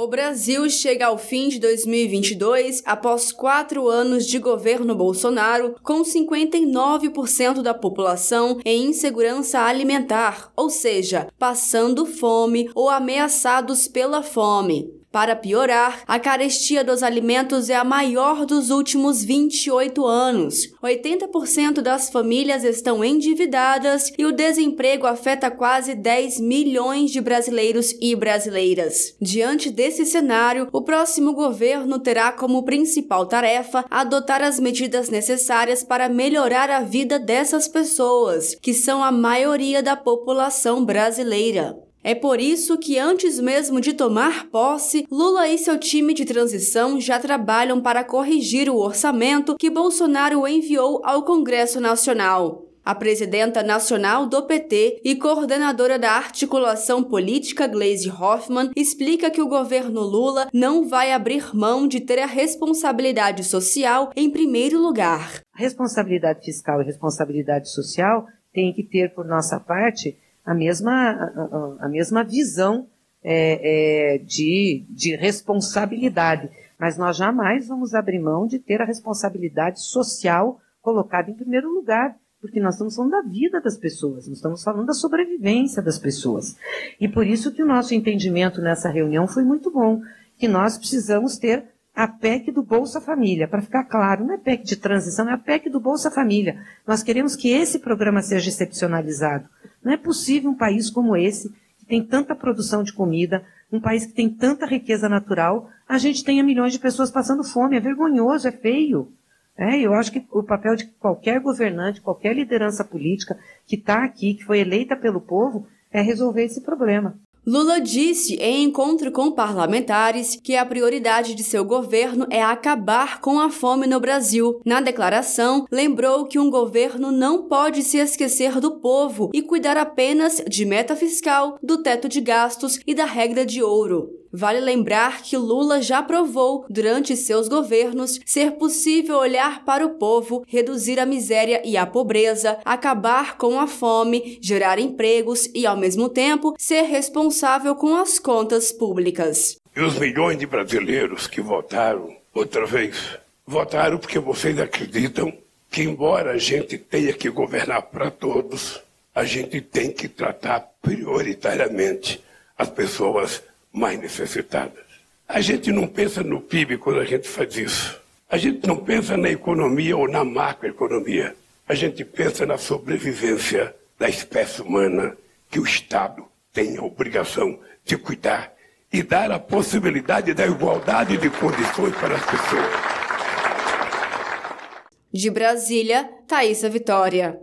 O Brasil chega ao fim de 2022 após quatro anos de governo Bolsonaro, com 59% da população em insegurança alimentar, ou seja, passando fome ou ameaçados pela fome. Para piorar, a carestia dos alimentos é a maior dos últimos 28 anos. 80% das famílias estão endividadas e o desemprego afeta quase 10 milhões de brasileiros e brasileiras. Diante desse cenário, o próximo governo terá como principal tarefa adotar as medidas necessárias para melhorar a vida dessas pessoas, que são a maioria da população brasileira. É por isso que, antes mesmo de tomar posse, Lula e seu time de transição já trabalham para corrigir o orçamento que Bolsonaro enviou ao Congresso Nacional. A presidenta nacional do PT e coordenadora da articulação política Gleisi Hoffmann explica que o governo Lula não vai abrir mão de ter a responsabilidade social em primeiro lugar. Responsabilidade fiscal e responsabilidade social tem que ter, por nossa parte, a mesma, a, a mesma visão é, é, de, de responsabilidade. Mas nós jamais vamos abrir mão de ter a responsabilidade social colocada em primeiro lugar, porque nós estamos falando da vida das pessoas, nós estamos falando da sobrevivência das pessoas. E por isso que o nosso entendimento nessa reunião foi muito bom, que nós precisamos ter a PEC do Bolsa Família, para ficar claro, não é PEC de transição, é a PEC do Bolsa Família. Nós queremos que esse programa seja excepcionalizado. Não é possível um país como esse, que tem tanta produção de comida, um país que tem tanta riqueza natural, a gente tenha milhões de pessoas passando fome. É vergonhoso, é feio. É, eu acho que o papel de qualquer governante, qualquer liderança política que está aqui, que foi eleita pelo povo, é resolver esse problema. Lula disse em encontro com parlamentares que a prioridade de seu governo é acabar com a fome no Brasil. Na declaração, lembrou que um governo não pode se esquecer do povo e cuidar apenas de meta fiscal, do teto de gastos e da regra de ouro. Vale lembrar que Lula já provou, durante seus governos, ser possível olhar para o povo, reduzir a miséria e a pobreza, acabar com a fome, gerar empregos e, ao mesmo tempo, ser responsável com as contas públicas. E os milhões de brasileiros que votaram outra vez, votaram porque vocês acreditam que, embora a gente tenha que governar para todos, a gente tem que tratar prioritariamente as pessoas mais necessitadas. A gente não pensa no PIB quando a gente faz isso. A gente não pensa na economia ou na macroeconomia. A gente pensa na sobrevivência da espécie humana que o Estado tem a obrigação de cuidar e dar a possibilidade da igualdade de condições para as pessoas. De Brasília, Thaisa Vitória.